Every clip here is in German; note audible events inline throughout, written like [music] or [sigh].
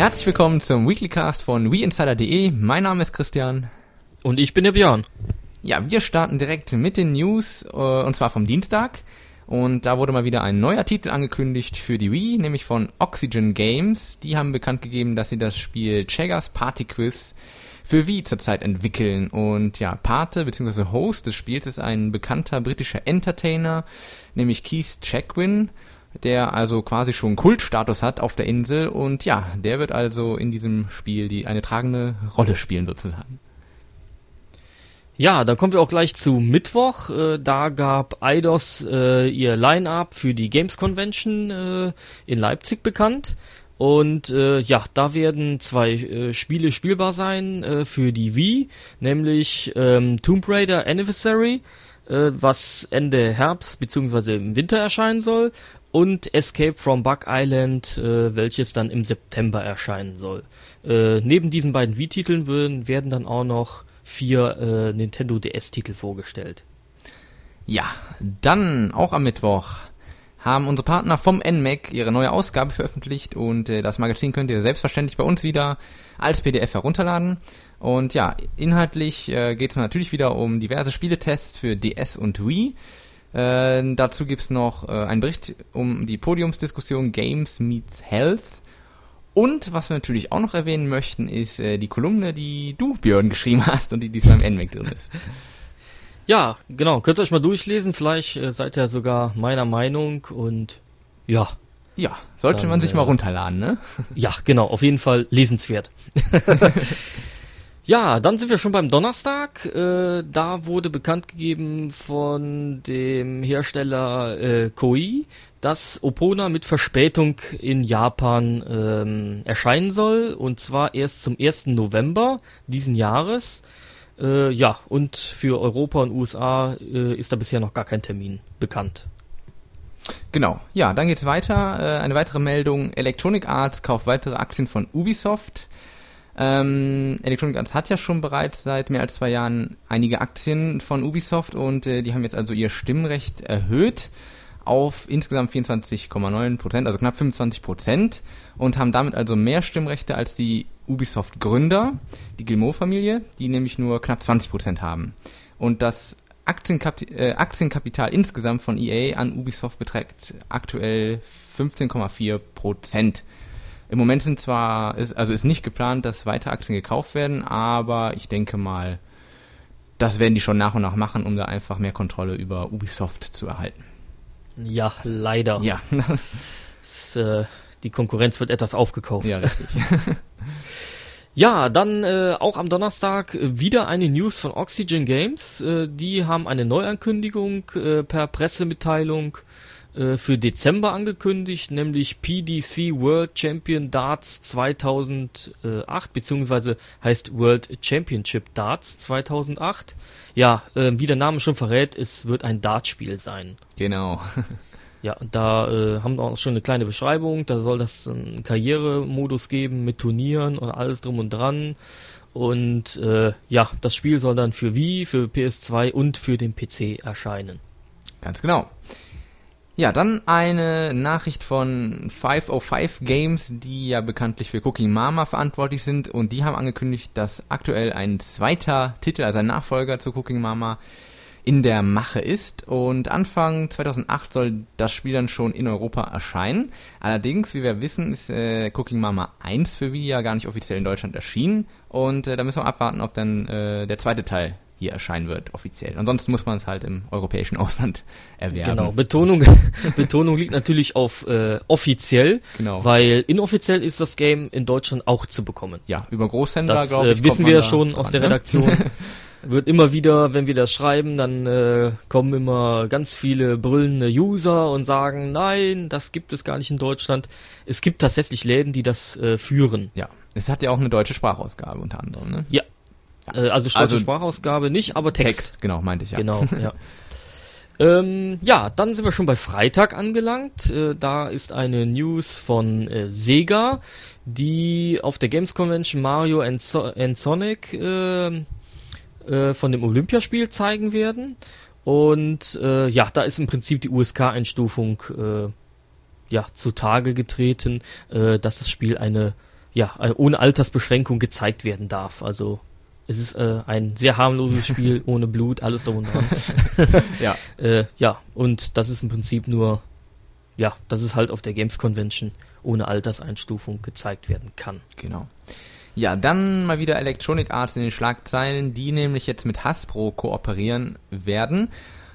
Herzlich willkommen zum Weeklycast von WeInsider.de. Mein Name ist Christian. Und ich bin der Björn. Ja, wir starten direkt mit den News, äh, und zwar vom Dienstag. Und da wurde mal wieder ein neuer Titel angekündigt für die Wii, nämlich von Oxygen Games. Die haben bekannt gegeben, dass sie das Spiel Cheggers Party Quiz für Wii zurzeit entwickeln. Und ja, Pate bzw. Host des Spiels ist ein bekannter britischer Entertainer, nämlich Keith Chegwin der also quasi schon Kultstatus hat auf der Insel und ja, der wird also in diesem Spiel die eine tragende Rolle spielen sozusagen. Ja, dann kommen wir auch gleich zu Mittwoch. Äh, da gab Eidos äh, ihr Line-up für die Games Convention äh, in Leipzig bekannt. Und äh, ja, da werden zwei äh, Spiele spielbar sein äh, für die Wii, nämlich ähm, Tomb Raider Anniversary, äh, was Ende Herbst bzw. im Winter erscheinen soll, und Escape from Bug Island, äh, welches dann im September erscheinen soll. Äh, neben diesen beiden Wii-Titeln werden, werden dann auch noch vier äh, Nintendo DS-Titel vorgestellt. Ja, dann auch am Mittwoch haben unsere Partner vom NMAC ihre neue Ausgabe veröffentlicht und äh, das Magazin könnt ihr selbstverständlich bei uns wieder als PDF herunterladen. Und ja, inhaltlich äh, geht es natürlich wieder um diverse Spieletests für DS und Wii. Äh, dazu gibt's noch äh, einen Bericht um die Podiumsdiskussion Games Meets Health. Und was wir natürlich auch noch erwähnen möchten, ist äh, die Kolumne, die du, Björn, [laughs] geschrieben hast und die diesmal im NMAC drin ist. Ja, genau. Könnt ihr euch mal durchlesen. Vielleicht äh, seid ihr sogar meiner Meinung und ja. Ja, sollte dann, man sich äh, mal runterladen, ne? Ja, genau. Auf jeden Fall lesenswert. [laughs] Ja, dann sind wir schon beim Donnerstag. Äh, da wurde bekannt gegeben von dem Hersteller äh, Koei, dass Opona mit Verspätung in Japan ähm, erscheinen soll. Und zwar erst zum 1. November diesen Jahres. Äh, ja, und für Europa und USA äh, ist da bisher noch gar kein Termin bekannt. Genau, ja, dann geht's weiter. Äh, eine weitere Meldung. Electronic Arts kauft weitere Aktien von Ubisoft. Ähm, Electronic Arts hat ja schon bereits seit mehr als zwei Jahren einige Aktien von Ubisoft und äh, die haben jetzt also ihr Stimmrecht erhöht auf insgesamt 24,9 Prozent, also knapp 25 Prozent und haben damit also mehr Stimmrechte als die Ubisoft-Gründer, die Gilmour-Familie, die nämlich nur knapp 20 Prozent haben. Und das Aktienkap äh, Aktienkapital insgesamt von EA an Ubisoft beträgt aktuell 15,4 Prozent. Im Moment sind zwar, ist, also ist nicht geplant, dass weitere Aktien gekauft werden, aber ich denke mal, das werden die schon nach und nach machen, um da einfach mehr Kontrolle über Ubisoft zu erhalten. Ja, leider. Ja. [laughs] das, äh, die Konkurrenz wird etwas aufgekauft. Ja, richtig. [laughs] Ja, dann äh, auch am Donnerstag wieder eine News von Oxygen Games. Äh, die haben eine Neuankündigung äh, per Pressemitteilung äh, für Dezember angekündigt, nämlich PDC World Champion Darts 2008, beziehungsweise heißt World Championship Darts 2008. Ja, äh, wie der Name schon verrät, es wird ein Dartspiel sein. Genau. [laughs] Ja, da äh, haben wir auch schon eine kleine Beschreibung. Da soll das einen Karrieremodus geben mit Turnieren und alles drum und dran. Und äh, ja, das Spiel soll dann für Wii, für PS2 und für den PC erscheinen. Ganz genau. Ja, dann eine Nachricht von 505 Games, die ja bekanntlich für Cooking Mama verantwortlich sind. Und die haben angekündigt, dass aktuell ein zweiter Titel, also ein Nachfolger zu Cooking Mama in der Mache ist. Und Anfang 2008 soll das Spiel dann schon in Europa erscheinen. Allerdings, wie wir wissen, ist äh, Cooking Mama 1 für Wii ja gar nicht offiziell in Deutschland erschienen. Und äh, da müssen wir abwarten, ob dann äh, der zweite Teil hier erscheinen wird, offiziell. Ansonsten muss man es halt im europäischen [laughs] Ausland erwerben. Genau, Betonung, [laughs] Betonung liegt natürlich auf äh, offiziell, genau. weil inoffiziell ist das Game in Deutschland auch zu bekommen. Ja, über Großhändler, glaube äh, ich. wissen wir ja schon aus der ne? Redaktion. [laughs] wird immer wieder, wenn wir das schreiben, dann äh, kommen immer ganz viele brüllende User und sagen, nein, das gibt es gar nicht in Deutschland. Es gibt tatsächlich Läden, die das äh, führen. Ja, es hat ja auch eine deutsche Sprachausgabe unter anderem, ne? Ja, also stolze also, Sprachausgabe nicht, aber Text. Text, genau, meinte ich ja. Genau, [laughs] ja. ähm, ja, dann sind wir schon bei Freitag angelangt. Äh, da ist eine News von äh, Sega, die auf der Games Convention Mario and, so and Sonic ähm, äh, von dem Olympiaspiel zeigen werden. Und äh, ja, da ist im Prinzip die USK-Einstufung äh, ja, zutage getreten, äh, dass das Spiel eine ja, äh, ohne Altersbeschränkung gezeigt werden darf. Also es ist äh, ein sehr harmloses [laughs] Spiel, ohne Blut, alles dran. [laughs] Ja. [laughs] äh, ja, und das ist im Prinzip nur, ja, dass es halt auf der Games Convention ohne Alterseinstufung gezeigt werden kann. Genau. Ja, dann mal wieder Electronic Arts in den Schlagzeilen, die nämlich jetzt mit Hasbro kooperieren werden.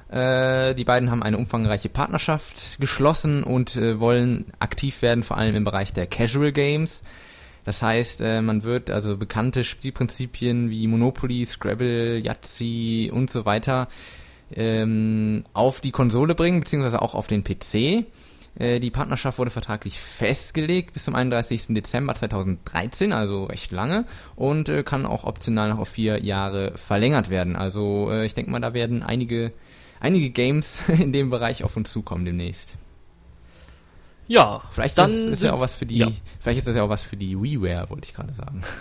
Äh, die beiden haben eine umfangreiche Partnerschaft geschlossen und äh, wollen aktiv werden, vor allem im Bereich der Casual Games. Das heißt, äh, man wird also bekannte Spielprinzipien wie Monopoly, Scrabble, Yahtzee und so weiter ähm, auf die Konsole bringen, beziehungsweise auch auf den PC. Äh, die Partnerschaft wurde vertraglich festgelegt bis zum 31. Dezember 2013, also recht lange, und äh, kann auch optional noch auf vier Jahre verlängert werden. Also äh, ich denke mal, da werden einige, einige Games [laughs] in dem Bereich auf uns zukommen demnächst. Ja, Vielleicht dann ist, ist ja auch was für die, ja. vielleicht ist das ja auch was für die WiiWare, wollte ich gerade sagen. [laughs]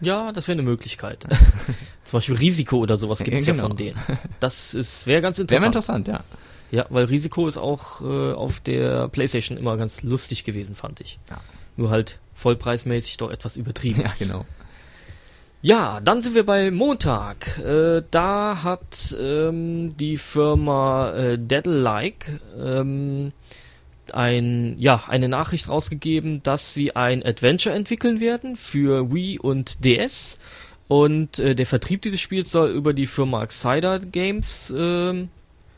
Ja, das wäre eine Möglichkeit. [laughs] Zum Beispiel Risiko oder sowas gibt es Ja, ja, genau. von denen. Das ist wäre ganz Wäre mal interessant. interessant, ja. Ja, weil Risiko ist auch äh, auf der PlayStation immer ganz lustig gewesen, fand ich. Ja. Nur halt vollpreismäßig doch etwas übertrieben. Ja, genau. Ja, dann sind wir bei Montag. Äh, da hat ähm, die Firma äh, Deadlike ähm, ein, ja, eine Nachricht rausgegeben, dass sie ein Adventure entwickeln werden für Wii und DS. Und äh, der Vertrieb dieses Spiels soll über die Firma Exciter Games ähm,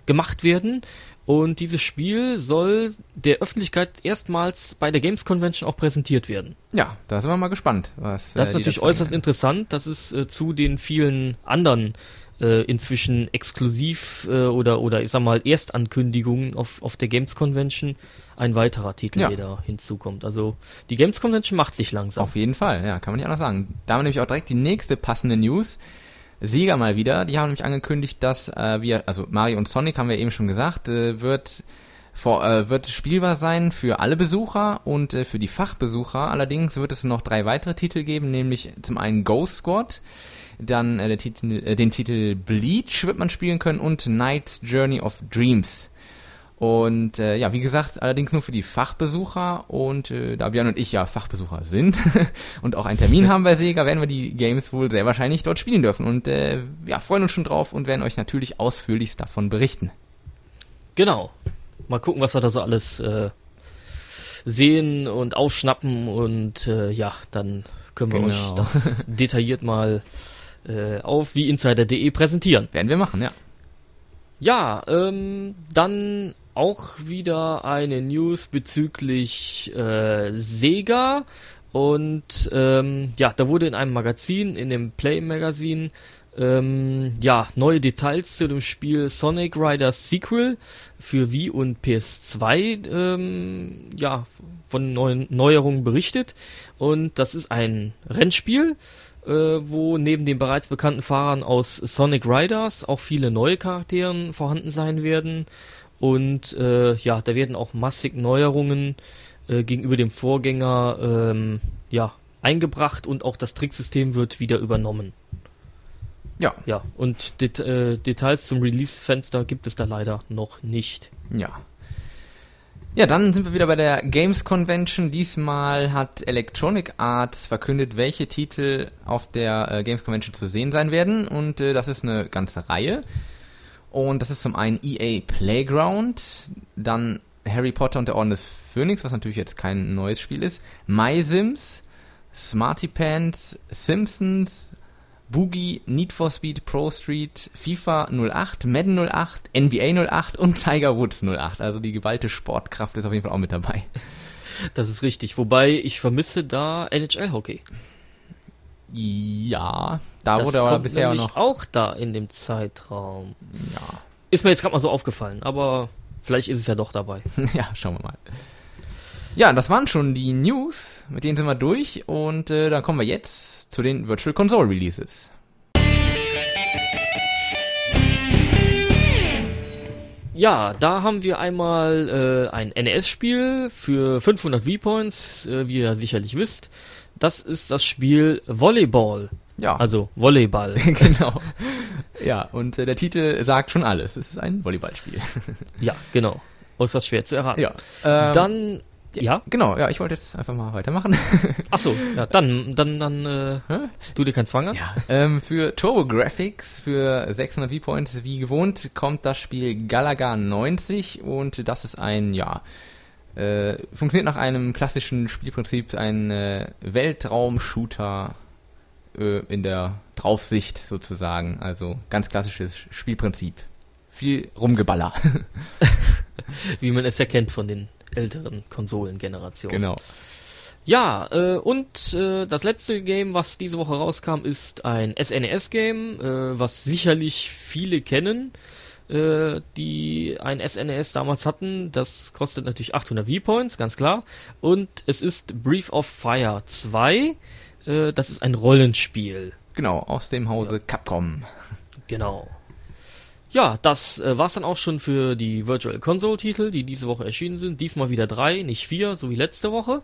gemacht werden. Und dieses Spiel soll der Öffentlichkeit erstmals bei der Games Convention auch präsentiert werden. Ja, da sind wir mal gespannt, was. Das ist äh, die natürlich äußerst interessant, dass es äh, zu den vielen anderen äh, inzwischen exklusiv äh, oder oder ich sag mal Erstankündigungen auf, auf der Games Convention ein weiterer Titel Ja. wieder hinzukommt. Also die Games Convention macht sich langsam. Auf jeden Fall, ja, kann man nicht anders sagen. Da haben wir nämlich auch direkt die nächste passende News. Sega mal wieder, die haben nämlich angekündigt, dass äh, wir, also Mario und Sonic haben wir eben schon gesagt, äh, wird vor, äh, wird spielbar sein für alle Besucher und äh, für die Fachbesucher. Allerdings wird es noch drei weitere Titel geben, nämlich zum einen Ghost Squad, dann äh, Titel, äh, den Titel Bleach wird man spielen können und Knight's Journey of Dreams. Und äh, ja, wie gesagt, allerdings nur für die Fachbesucher und äh, da Björn und ich ja Fachbesucher sind [laughs] und auch einen Termin [laughs] haben bei Sega, werden wir die Games wohl sehr wahrscheinlich dort spielen dürfen und äh, ja, freuen uns schon drauf und werden euch natürlich ausführlichst davon berichten. Genau. Mal gucken, was wir da so alles äh, sehen und aufschnappen und äh, ja, dann können wir Genau. euch das [laughs] detailliert mal äh, auf wie Insider.de präsentieren. Werden wir machen, ja. Ja, ähm, dann auch wieder eine News bezüglich äh, Sega. Und ähm, ja, da wurde in einem Magazin, in dem Play Magazin, ähm, ja, neue Details zu dem Spiel Sonic Riders Sequel für Wii und PS2 ähm, ja, von neuen Neuerungen berichtet. Und das ist ein Rennspiel, wo neben den bereits bekannten Fahrern aus Sonic Riders auch viele neue Charakteren vorhanden sein werden. Und äh, ja, da werden auch massig Neuerungen äh, gegenüber dem Vorgänger ähm, ja, eingebracht und auch das Tricksystem wird wieder übernommen. Ja, Ja, und Det äh, Details zum Release-Fenster gibt es da leider noch nicht. ja. Ja, dann sind wir wieder bei der Games Convention. Diesmal hat Electronic Arts verkündet, welche Titel auf der äh, Games Convention zu sehen sein werden. Und äh, das ist eine ganze Reihe. Und das ist zum einen EA Playground, dann Harry Potter und der Orden des Phönix, was natürlich jetzt kein neues Spiel ist, My Sims, Smarty Pants, Simpsons, Boogie, Need for Speed, Pro Street, FIFA 08, Madden 08, NBA 08 und Tiger Woods 08. Also die geballte Sportkraft ist auf jeden Fall auch mit dabei. Das ist richtig. Wobei ich vermisse da NHL-Hockey. Ja, da das wurde aber bisher noch. auch da in dem Zeitraum. Ja. Ist mir jetzt gerade mal so aufgefallen, aber vielleicht ist es ja doch dabei. [laughs] ja, schauen wir mal. Ja, das waren schon die News, mit denen sind wir durch und äh, dann kommen wir jetzt zu den Virtual Console Releases. Ja, da haben wir einmal äh, ein NES-Spiel für 500 V-Points, äh, wie ihr sicherlich wisst. Das ist das Spiel Volleyball, Ja, also Volleyball. [laughs] genau. Ja, und äh, der Titel sagt schon alles. Es ist ein Volleyballspiel. ja, genau. Äußerst schwer zu erraten. ja. Ähm, Dann Ja? Genau, ja, ich wollte jetzt einfach mal weitermachen. [laughs] Ach so, ja, dann, dann, dann, äh, tu dir keinen Zwang an. Ja, ähm, für Turbo Graphics, für 600 V-Points, wie gewohnt, kommt das Spiel Galaga 90 und das ist ein, ja, äh, funktioniert nach einem klassischen Spielprinzip, ein äh, Weltraum-Shooter äh, in der Draufsicht sozusagen. Also ganz klassisches Spielprinzip. Viel Rumgeballer. [laughs] Wie man es ja kennt von den älteren Konsolengenerationen. genau. Ja, äh, und äh, das letzte Game, was diese Woche rauskam, ist ein SNES-Game, äh, was sicherlich viele kennen, äh, die ein SNES damals hatten. Das kostet natürlich 800 V-Points, ganz klar. Und es ist Brief of Fire 2. Äh, das ist ein Rollenspiel. Genau, aus dem Hause Capcom. Genau. Ja, das äh, war's dann auch schon für die Virtual Console Titel, die diese Woche erschienen sind. Diesmal wieder drei, nicht vier, so wie letzte Woche.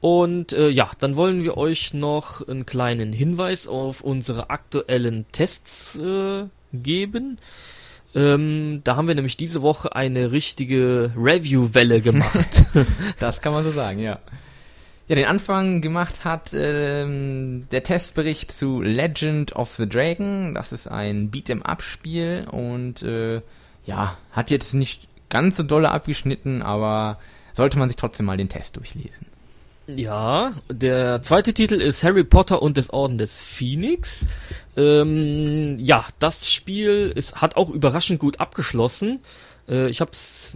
Und äh, ja, dann wollen wir euch noch einen kleinen Hinweis auf unsere aktuellen Tests äh, geben. Ähm, da haben wir nämlich diese Woche eine richtige Review-Welle gemacht. [laughs] Das kann man so sagen, ja. Ja, den Anfang gemacht hat ähm, der Testbericht zu Legend of the Dragon. Das ist ein Beat'em-up-Spiel und äh, ja, hat jetzt nicht ganz so dolle abgeschnitten, aber sollte man sich trotzdem mal den Test durchlesen. Ja, der zweite Titel ist Harry Potter und des Orden des Phoenix. Ähm, ja, das Spiel ist, hat auch überraschend gut abgeschlossen. Äh, ich habe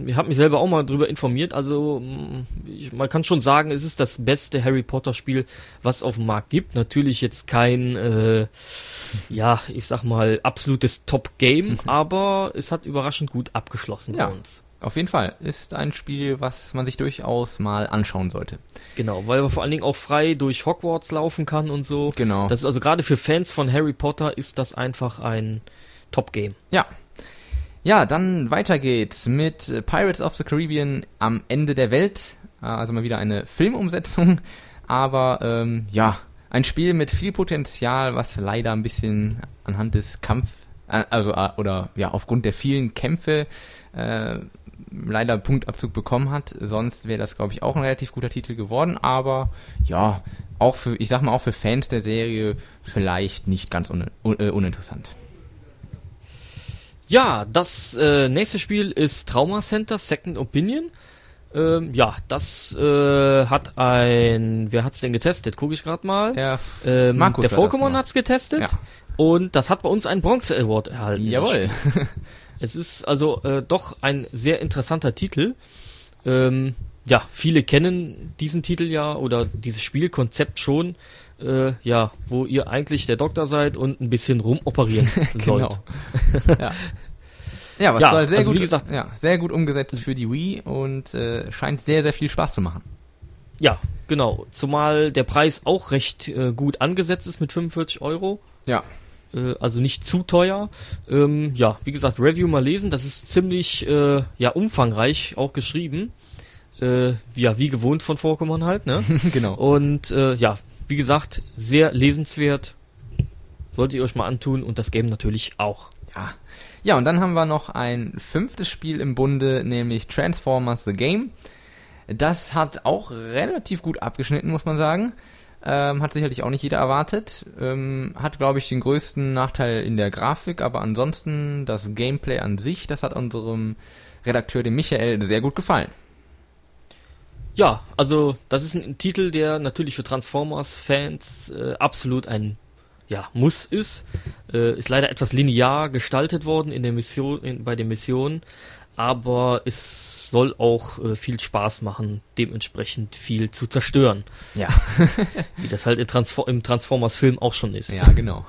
ich hab mich selber auch mal drüber informiert. Also mh, ich, man kann schon sagen, es ist das beste Harry Potter Spiel, was auf dem Markt gibt. Natürlich jetzt kein, äh, ja, ich sag mal absolutes Top Game, aber es hat überraschend gut abgeschlossen Ja. bei uns. Auf jeden Fall ist ein Spiel, was man sich durchaus mal anschauen sollte. Genau, weil man vor allen Dingen auch frei durch Hogwarts laufen kann und so. Genau. Das ist also gerade für Fans von Harry Potter ist das einfach ein Top-Game. Ja. Ja, dann weiter geht's mit äh, Pirates of the Caribbean am Ende der Welt. Äh, Also mal wieder eine Filmumsetzung, aber ähm, ja, ein Spiel mit viel Potenzial, was leider ein bisschen anhand des Kampf, äh, also äh, oder ja aufgrund der vielen Kämpfe äh, leider Punktabzug bekommen hat. Sonst wäre das, glaube ich, auch ein relativ guter Titel geworden. Aber ja, auch für, ich sag mal, auch für Fans der Serie vielleicht nicht ganz un äh, uninteressant. Ja, das äh, nächste Spiel ist Trauma Center Second Opinion. Ähm, ja, das äh, hat ein, wer hat's denn getestet? Gucke ich gerade mal. Der Ähm, Markus der Pokémon hat's getestet Ja. und das hat bei uns einen Bronze Award erhalten. Jawohl. [laughs] Es ist also äh, doch ein sehr interessanter Titel. Ähm, ja, viele kennen diesen Titel ja oder dieses Spielkonzept schon. Äh, ja, wo ihr eigentlich der Doktor seid und ein bisschen rumoperieren [laughs] sollt. Genau. ja. ja, was Ja, soll sehr also gut, wie gesagt- ja, sehr gut umgesetzt für die Wii und äh, scheint sehr, sehr viel Spaß zu machen. Ja, genau. Zumal der Preis auch recht äh, gut angesetzt ist mit 45 Euro. Ja, Äh, also nicht zu teuer. Ähm, ja, wie gesagt, Review mal lesen. Das ist ziemlich äh, ja umfangreich auch geschrieben. Äh, ja, wie gewohnt von Pokémon halt, ne? [laughs] genau. Und äh, ja, wie gesagt, sehr lesenswert. Solltet ihr euch mal antun und das Game natürlich auch. Ja. ja, und dann haben wir noch ein fünftes Spiel im Bunde, nämlich Transformers The Game. Das hat auch relativ gut abgeschnitten, muss man sagen. Ähm, hat sicherlich auch nicht jeder erwartet. Ähm, hat, glaube ich, den größten Nachteil in der Grafik, aber ansonsten das Gameplay an sich, das hat unserem Redakteur, dem Michael, sehr gut gefallen. Ja, also das ist ein Titel, der natürlich für Transformers-Fans äh, absolut ein ja, Muss ist. Äh, ist leider etwas linear gestaltet worden in der Mission, in, bei den Missionen, aber es soll auch äh, viel Spaß machen, dementsprechend viel zu zerstören, Ja, [laughs] wie das halt in Transfor im Transformers-Film auch schon ist. ja, genau.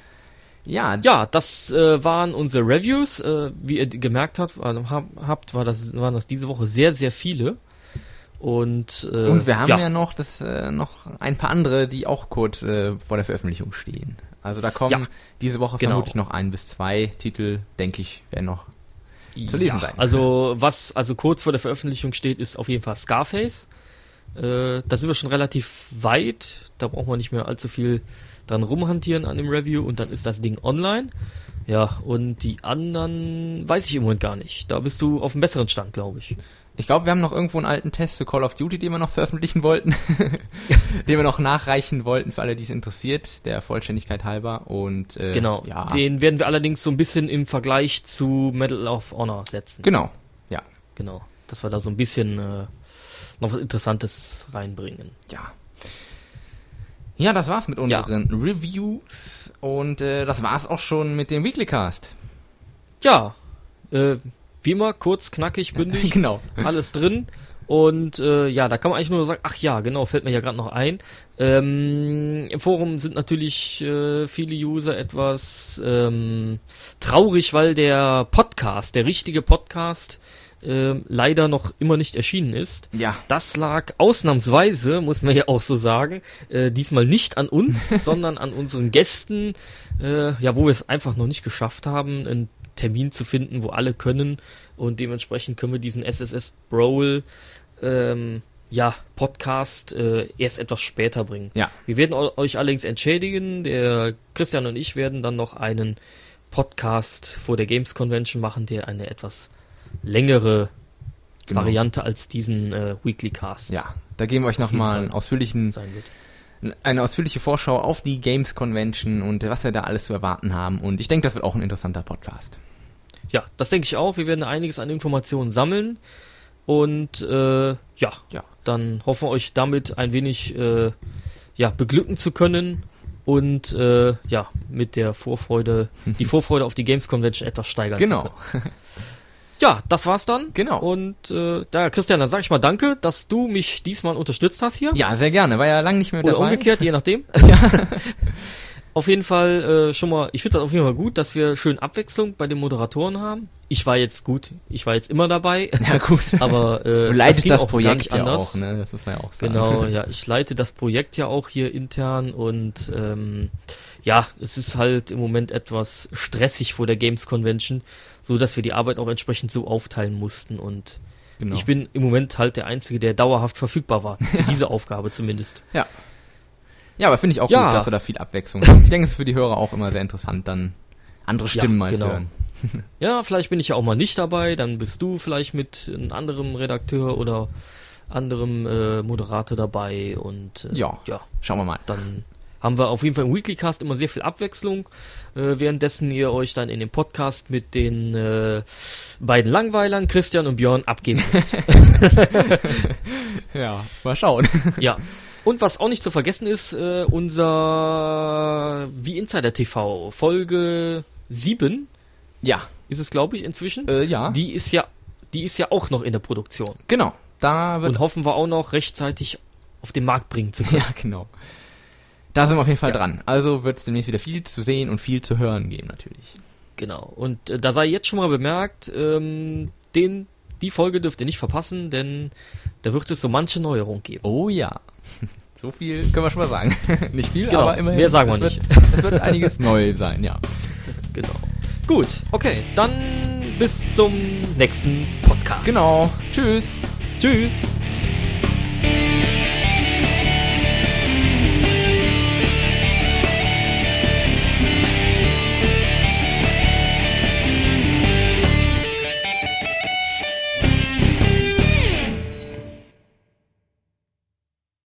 [laughs] ja, Ja, das äh, waren unsere Reviews. Äh, wie ihr gemerkt habt, war, hab, habt, war das, waren das diese Woche sehr, sehr viele. Und, äh, Und wir haben ja, noch das äh, noch ein paar andere, die auch kurz äh, vor der Veröffentlichung stehen. Also da kommen Ja, diese Woche genau. vermutlich noch ein bis zwei Titel, denke ich, werden noch. zu lesen sein. Also was also kurz vor der Veröffentlichung steht, ist auf jeden Fall Scarface. Äh, da sind wir schon relativ weit. Da braucht man nicht mehr allzu viel dran rumhantieren an dem Review und dann ist das Ding online. Ja, und die anderen weiß ich im Moment gar nicht. Da bist du auf einem besseren Stand, glaube ich. Ich glaube, wir haben noch irgendwo einen alten Test zu Call of Duty, den wir noch veröffentlichen wollten. [laughs] den wir noch nachreichen wollten für alle, die es interessiert, der Vollständigkeit halber. Und äh, Genau. ja. Den werden wir allerdings so ein bisschen im Vergleich zu Medal of Honor setzen. Genau. Ja. Genau. Dass wir da so ein bisschen äh, noch was Interessantes reinbringen. Ja. Ja, das war's mit unseren Reviews und äh, das war's auch schon mit dem Weekly Cast. Ja. Äh, wie immer, kurz, knackig, [laughs] bündig. genau. alles drin. Und äh, ja, da kann man eigentlich nur sagen, ach ja, genau, fällt mir ja gerade noch ein. Ähm, Im Forum sind natürlich äh, viele User etwas ähm, traurig, weil der Podcast, der richtige Podcast, äh, leider noch immer nicht erschienen ist. Ja. Das lag ausnahmsweise, muss man ja auch so sagen, äh, diesmal nicht an uns, [laughs] sondern an unseren Gästen, äh, ja, wo wir es einfach noch nicht geschafft haben, einen Termin zu finden, wo alle können und dementsprechend können wir diesen SSS Brawl ähm, ja, Podcast äh, erst etwas später bringen. Ja. Wir werden eu- euch allerdings entschädigen. Der Christian und ich werden dann noch einen Podcast vor der Games Convention machen, der eine etwas längere Genau. Variante als diesen äh, Weekly Cast Ja, da geben wir euch nochmal einen ausführlichen. Eine ausführliche Vorschau auf die Games Convention und was wir da alles zu erwarten haben. Und ich denke, das wird auch ein interessanter Podcast. Ja, das denke ich auch. Wir werden einiges an Informationen sammeln und äh, ja, Ja. dann hoffen wir euch damit ein wenig äh, ja, beglücken zu können und äh, ja, mit der Vorfreude, [laughs] die Vorfreude auf die Games Convention etwas steigern zu Genau. [laughs] Ja, das war's dann. Genau. Und äh, da, Christian, dann sag ich mal danke, dass du mich diesmal unterstützt hast hier. Ja, sehr gerne. War ja lang nicht mehr Oder dabei. umgekehrt, je nachdem. [laughs] [laughs] auf jeden Fall äh, schon mal, ich finde das auf jeden Fall gut, dass wir schön Abwechslung bei den Moderatoren haben. Ich war jetzt gut, ich war jetzt immer dabei, [laughs] Ja, gut. [laughs] aber äh, Du leitest das, gar Projekt ja anders. auch, ne? Das muss man ja auch sagen. Genau, [laughs] ja, ich leite das Projekt ja auch hier intern und ähm, ja, es ist halt im Moment etwas stressig vor der Games Convention, so dass wir die Arbeit auch entsprechend so aufteilen mussten und genau. ich bin im Moment halt der Einzige, der dauerhaft verfügbar war, für diese Aufgabe zumindest. Ja. Ja, aber finde ich auch Ja. gut, dass wir da viel Abwechslung haben. Ich denke, es ist für die Hörer auch immer sehr interessant, dann andere Ja, Stimmen mal genau. zu hören. [laughs] Ja, vielleicht bin ich ja auch mal nicht dabei, dann bist du vielleicht mit einem anderen Redakteur oder anderem äh, Moderator dabei und äh, Ja. ja, Schauen wir mal. dann haben wir auf jeden Fall im Weekly Cast immer sehr viel Abwechslung, äh, währenddessen ihr euch dann in dem Podcast mit den äh, beiden Langweilern, Christian und Björn, abgeben müsst. [laughs] [laughs] Ja, mal schauen. ja. Und was auch nicht zu vergessen ist, äh, unser Wie Insider TV, Folge 7 Ja, ist es, glaube ich, inzwischen. äh, ja. Die ist ja, die ist ja auch noch in der Produktion. genau. Da Und hoffen wir auch noch rechtzeitig auf den Markt bringen zu [laughs] können. Ja, genau. Da sind wir auf jeden Fall Ja. dran. Also wird es demnächst wieder viel zu sehen und viel zu hören geben, natürlich. Genau. Und äh, da sei jetzt schon mal bemerkt, ähm, den, die Folge dürft ihr nicht verpassen, denn da wird es so manche Neuerung geben. Oh ja. [laughs] So viel können wir schon mal sagen. [laughs] nicht viel, Genau, aber immerhin. mehr sagen wir nicht. Wird, es wird [laughs] einiges neu sein, ja. Genau. Gut, okay, dann bis zum nächsten Podcast. Genau. Tschüss. Tschüss.